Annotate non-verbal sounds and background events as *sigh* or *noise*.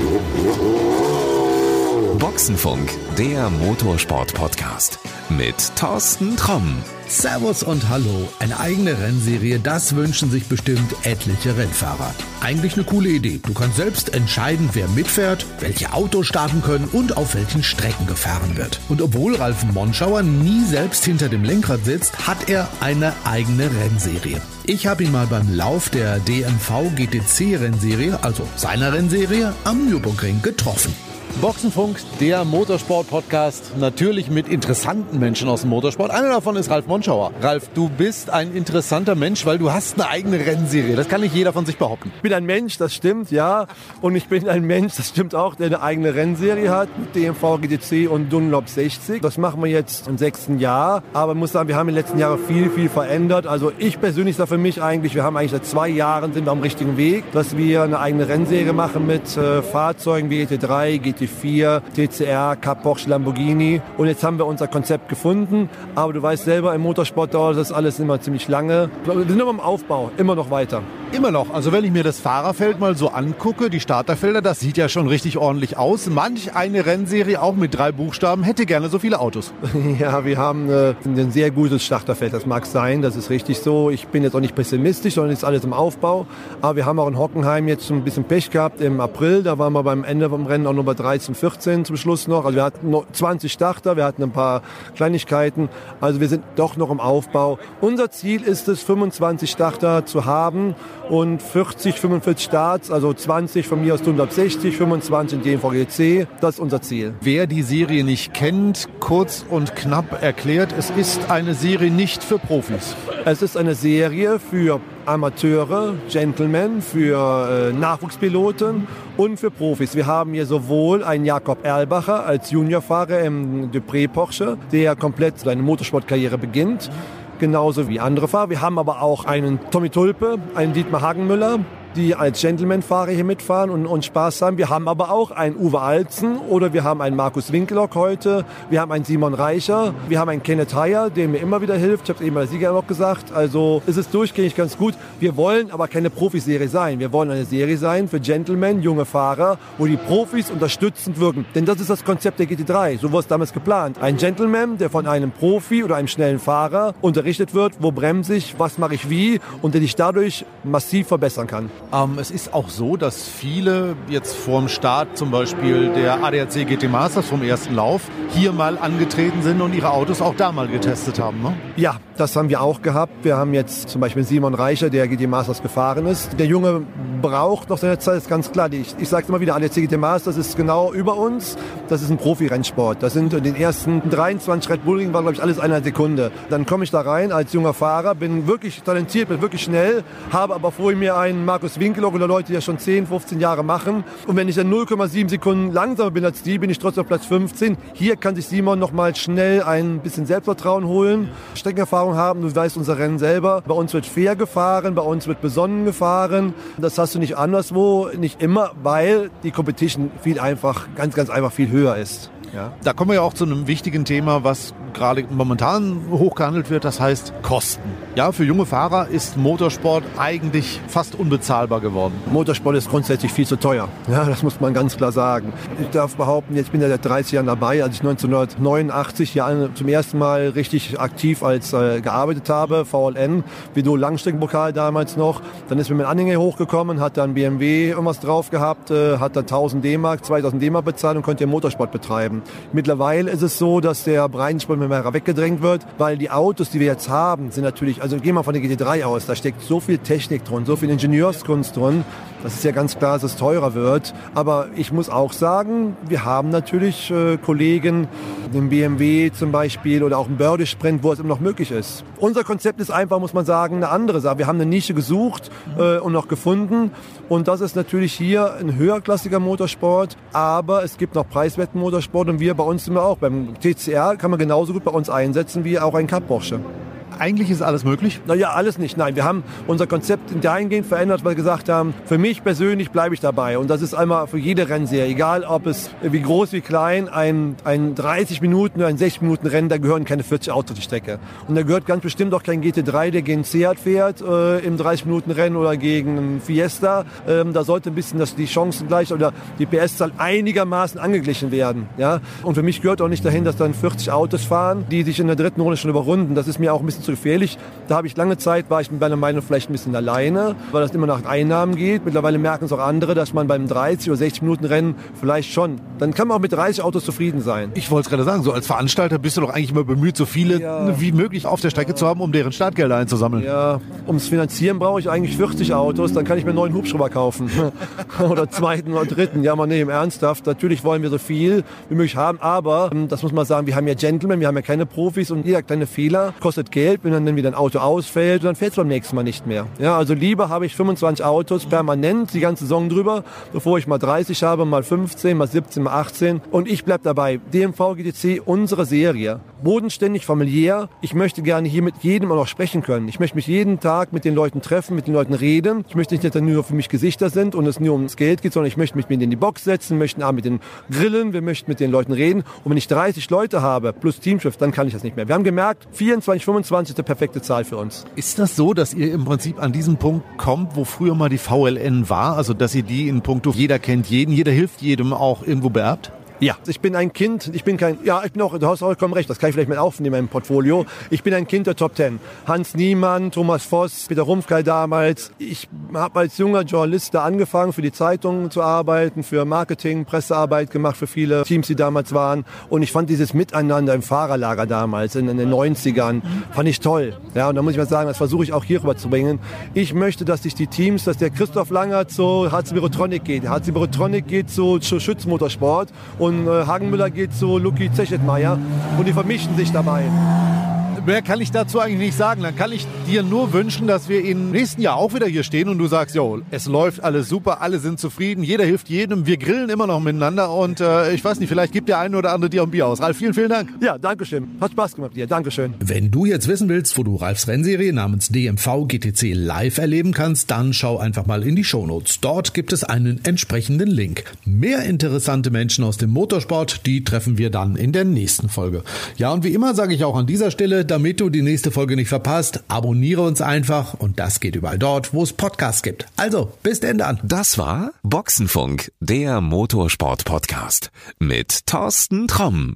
Oh, oh, oh. Boxenfunk, der Motorsport-Podcast mit Thorsten Tromm. Servus und Hallo. Eine eigene Rennserie, das wünschen sich bestimmt etliche Rennfahrer. Eigentlich eine coole Idee. Du kannst selbst entscheiden, wer mitfährt, welche Autos starten können und auf welchen Strecken gefahren wird. Und obwohl Ralf Monschauer nie selbst hinter dem Lenkrad sitzt, hat er eine eigene Rennserie. Ich habe ihn mal beim Lauf der DMV GTC Rennserie, also seiner Rennserie, am Nürburgring getroffen. Boxenfunk, der Motorsport-Podcast, natürlich mit interessanten Menschen aus dem Motorsport. Einer davon ist Ralf Monschauer. Ralf, du bist ein interessanter Mensch, weil du hast eine eigene Rennserie. Das kann nicht jeder von sich behaupten. Ich bin ein Mensch, das stimmt, ja. Und ich bin ein Mensch, das stimmt auch, der eine eigene Rennserie hat mit DMV, GTC und Dunlop 60. Das machen wir jetzt im sechsten Jahr. Aber ich muss sagen, wir haben in den letzten Jahren viel, viel verändert. Also ich persönlich sage für mich eigentlich, wir haben eigentlich seit zwei Jahren sind wir am richtigen Weg, dass wir eine eigene Rennserie machen mit äh, Fahrzeugen wie GT3, GT GT4, TCR, Cup Porsche, Lamborghini. Und jetzt haben wir unser Konzept gefunden. Aber du weißt selber, im Motorsport dauert das alles immer ziemlich lange. Wir sind noch im Aufbau, immer noch weiter. Immer noch. Also wenn ich mir das Fahrerfeld mal so angucke, die Starterfelder, das sieht ja schon richtig ordentlich aus. Manch eine Rennserie, auch mit drei Buchstaben, hätte gerne so viele Autos. *laughs* *laughs* Ja, wir haben äh, ein sehr gutes Starterfeld. Das mag sein, das ist richtig so. Ich bin jetzt auch nicht pessimistisch, sondern ist alles im Aufbau. Aber wir haben auch in Hockenheim jetzt ein bisschen Pech gehabt im April. Da waren wir beim Ende vom Rennen auch noch bei 13, 14 zum Schluss noch. Also wir hatten noch 20 Starter, wir hatten ein paar Kleinigkeiten. Also wir sind doch noch im Aufbau. Unser Ziel ist es, 25 Starter zu haben und 40, 45 Starts, also 20 von mir aus 160, 25 in DMVGC. Das ist unser Ziel. Wer die Serie nicht kennt, kurz und knapp erklärt, es ist eine Serie nicht für Profis. Es ist eine Serie für Amateure, Gentlemen, für äh, Nachwuchspiloten und für Profis. Wir haben hier sowohl einen Jakob Erlbacher als Juniorfahrer im Dupré Porsche, der komplett seine Motorsportkarriere beginnt genauso wie andere Fahrer. Wir haben aber auch einen Tommy Tulpe, einen Dietmar Hagenmüller, die als Gentleman-Fahrer hier mitfahren und, und Spaß haben. Wir haben aber auch einen Uwe Alzen oder wir haben einen Markus Winkelock heute. Wir haben einen Simon Reicher. Wir haben einen Kenneth Heyer, der mir immer wieder hilft. Ich habe es eben bei Sieger noch gesagt. Also es ist durchgängig ganz gut. Wir wollen aber keine Profiserie sein. Wir wollen eine Serie sein für Gentlemen, junge Fahrer, wo die Profis unterstützend wirken. Denn das ist das Konzept der GT3. So wurde es damals geplant. Ein Gentleman, der von einem Profi oder einem schnellen Fahrer unterrichtet wird, wo bremse ich, was mache ich wie und der dich dadurch massiv verbessern kann. Ähm, es ist auch so, dass viele jetzt vorm Start zum Beispiel der ADAC GT Masters vom ersten Lauf hier mal angetreten sind und ihre Autos auch da mal getestet haben. Ne? Ja, das haben wir auch gehabt. Wir haben jetzt zum Beispiel Simon Reicher, der GT Masters gefahren ist. Der Junge braucht noch seine Zeit, ist ganz klar. Ich, ich sage immer wieder, ADAC GT Masters ist genau über uns. Das ist ein Profi-Rennsport. Das sind in den ersten 23 Red Bull war, glaube ich, alles eine Sekunde. Dann komme ich da rein als junger Fahrer, bin wirklich talentiert, bin wirklich schnell, habe aber vor mir einen Markus Winkelock oder Leute, die das schon 10, 15 Jahre machen. Und wenn ich dann 0,7 Sekunden langsamer bin als die, bin ich trotzdem auf Platz 15. Hier kann sich Simon noch mal schnell ein bisschen Selbstvertrauen holen, Streckenerfahrung haben. Du weißt unser Rennen selber. Bei uns wird fair gefahren, bei uns wird besonnen gefahren. Das hast du nicht anderswo, nicht immer, weil die Competition viel einfach, ganz, ganz einfach viel höher ist. Ja. Da kommen wir ja auch zu einem wichtigen Thema, was gerade momentan hochgehandelt wird, das heißt Kosten. Ja, für junge Fahrer ist Motorsport eigentlich fast unbezahlbar geworden. Motorsport ist grundsätzlich viel zu teuer. *laughs* Ja, das muss man ganz klar sagen. Ich darf behaupten, jetzt bin ich seit 30 Jahren dabei, als ich 1989 ja zum ersten Mal richtig aktiv als äh, gearbeitet habe, VLN, Vido Langstreckenpokal damals noch. Dann ist mir mein Anhänger hochgekommen, hat dann BMW irgendwas drauf gehabt, äh, hat dann 1000 D-Mark, 2000 D-Mark bezahlt und konnte Motorsport betreiben. Mittlerweile ist es so, dass der Breitensport mehr weggedrängt wird, weil die Autos, die wir jetzt haben, sind natürlich, also gehen wir von der GT3 aus, da steckt so viel Technik drin, so viel Ingenieurskunst drin, das ist ja ganz klar, dass es teurer wird. Aber ich muss auch sagen, wir haben natürlich äh, Kollegen, den BMW zum Beispiel oder auch im Börde Sprint, wo es immer noch möglich ist. Unser Konzept ist einfach, muss man sagen, eine andere Sache. Wir haben eine Nische gesucht äh, und noch gefunden. Und das ist natürlich hier ein höherklassiger Motorsport, aber es gibt noch preiswerten Motorsport und wir bei uns sind wir auch. Beim TCR kann man genauso gut bei uns einsetzen wie auch ein Cup Porsche. Eigentlich ist alles möglich? Naja, alles nicht. Nein, wir haben unser Konzept dahingehend verändert, weil wir gesagt haben, für mich persönlich bleibe ich dabei. Und das ist einmal für jede Rennserie, egal ob es wie groß wie klein, ein, ein 30 Minuten oder ein 60 Minuten Rennen, da gehören keine 40 Autos die Strecke. Und da gehört ganz bestimmt auch kein GT3, der gegen Seat fährt äh, im 30 Minuten Rennen oder gegen Fiesta. Ähm, da sollte ein bisschen dass die Chancen gleich oder die PS-Zahl einigermaßen angeglichen werden. Ja? Und für mich gehört auch nicht dahin, dass dann 40 Autos fahren, die sich in der dritten Runde schon überrunden. Das ist mir auch ein bisschen zu gefährlich. Da habe ich lange Zeit, war ich mit meiner Meinung vielleicht ein bisschen alleine, weil das immer nach Einnahmen geht. Mittlerweile merken es auch andere, dass man beim 30 oder 60 Minuten Rennen vielleicht schon, dann kann man auch mit 30 Autos zufrieden sein. Ich wollte es gerade sagen, so als Veranstalter bist du doch eigentlich immer bemüht, so viele ja. wie möglich auf der Strecke zu haben, um deren Startgelder einzusammeln. Ja, ums Finanzieren brauche ich eigentlich 40 Autos, dann kann ich mir einen neuen Hubschrauber kaufen. *laughs* oder zweiten oder dritten. Ja, man, im Ernsthaft. Natürlich wollen wir so viel wie möglich haben, aber ähm, das muss man sagen, wir haben ja Gentlemen, wir haben ja keine Profis und jeder kleine Fehler kostet Geld, wenn dann wieder ein Auto ausfällt, dann fährt es beim nächsten Mal nicht mehr. Ja, also lieber habe ich 25 Autos permanent die ganze Saison drüber, bevor ich mal 30 habe, mal 15, mal 17, mal 18 und ich bleibe dabei. DMV GTC, unsere Serie. Bodenständig, familiär. Ich möchte gerne hier mit jedem auch noch sprechen können. Ich möchte mich jeden Tag mit den Leuten treffen, mit den Leuten reden. Ich möchte nicht, dass nur für mich Gesichter sind und es nur ums Geld geht, sondern ich möchte mich mit in die Box setzen, möchten mit den grillen, wir möchten mit den Leuten reden. Und wenn ich 30 Leute habe plus Teamchef, dann kann ich das nicht mehr. Wir haben gemerkt, 24, 25 ist die perfekte Zahl für uns. Ist das so, dass ihr im Prinzip an diesen Punkt kommt, wo früher mal die VLN war? Also, dass ihr die in puncto jeder kennt jeden, jeder hilft jedem auch irgendwo beerbt? Ja, ich bin ein Kind, ich bin kein, ja, ich bin auch, du hast vollkommen recht, das kann ich vielleicht mit aufnehmen im Portfolio. Ich bin ein Kind der Top Ten. Hans Niemann, Thomas Voss, Peter Rumpfkeil damals. Ich habe als junger Journalist da angefangen, für die Zeitungen zu arbeiten, für Marketing, Pressearbeit gemacht, für viele Teams, die damals waren. Und ich fand dieses Miteinander im Fahrerlager damals, in, in den 90ern, fand ich toll. Ja, und da muss ich mal sagen, das versuche ich auch hier rüberzubringen. Ich möchte, dass sich die Teams, dass der Christoph Langer zu HC Virotronic geht. HC Virotronic geht zu, zu Schützmotorsport. Und und äh, Hagenmüller geht zu Luki Zechetmeier. Und die vermischen sich dabei mehr kann ich dazu eigentlich nicht sagen. Dann kann ich dir nur wünschen, dass wir im nächsten Jahr auch wieder hier stehen und du sagst, jo, es läuft alles super, alle sind zufrieden, jeder hilft jedem, wir grillen immer noch miteinander und äh, ich weiß nicht, vielleicht gibt der eine oder andere dir auch ein Bier aus. Ralf, vielen, vielen Dank. Ja, danke schön. Hat Spaß gemacht dir. Dankeschön. Wenn du jetzt wissen willst, wo du Ralfs Rennserie namens DMV GTC live erleben kannst, dann schau einfach mal in die Shownotes. Dort gibt es einen entsprechenden Link. Mehr interessante Menschen aus dem Motorsport, die treffen wir dann in der nächsten Folge. Ja, und wie immer sage ich auch an dieser Stelle, damit du die nächste Folge nicht verpasst, abonniere uns einfach und das geht überall dort, wo es Podcasts gibt. Also, bis denn dann. Das war Boxenfunk, der Motorsport-Podcast mit Thorsten Tromm.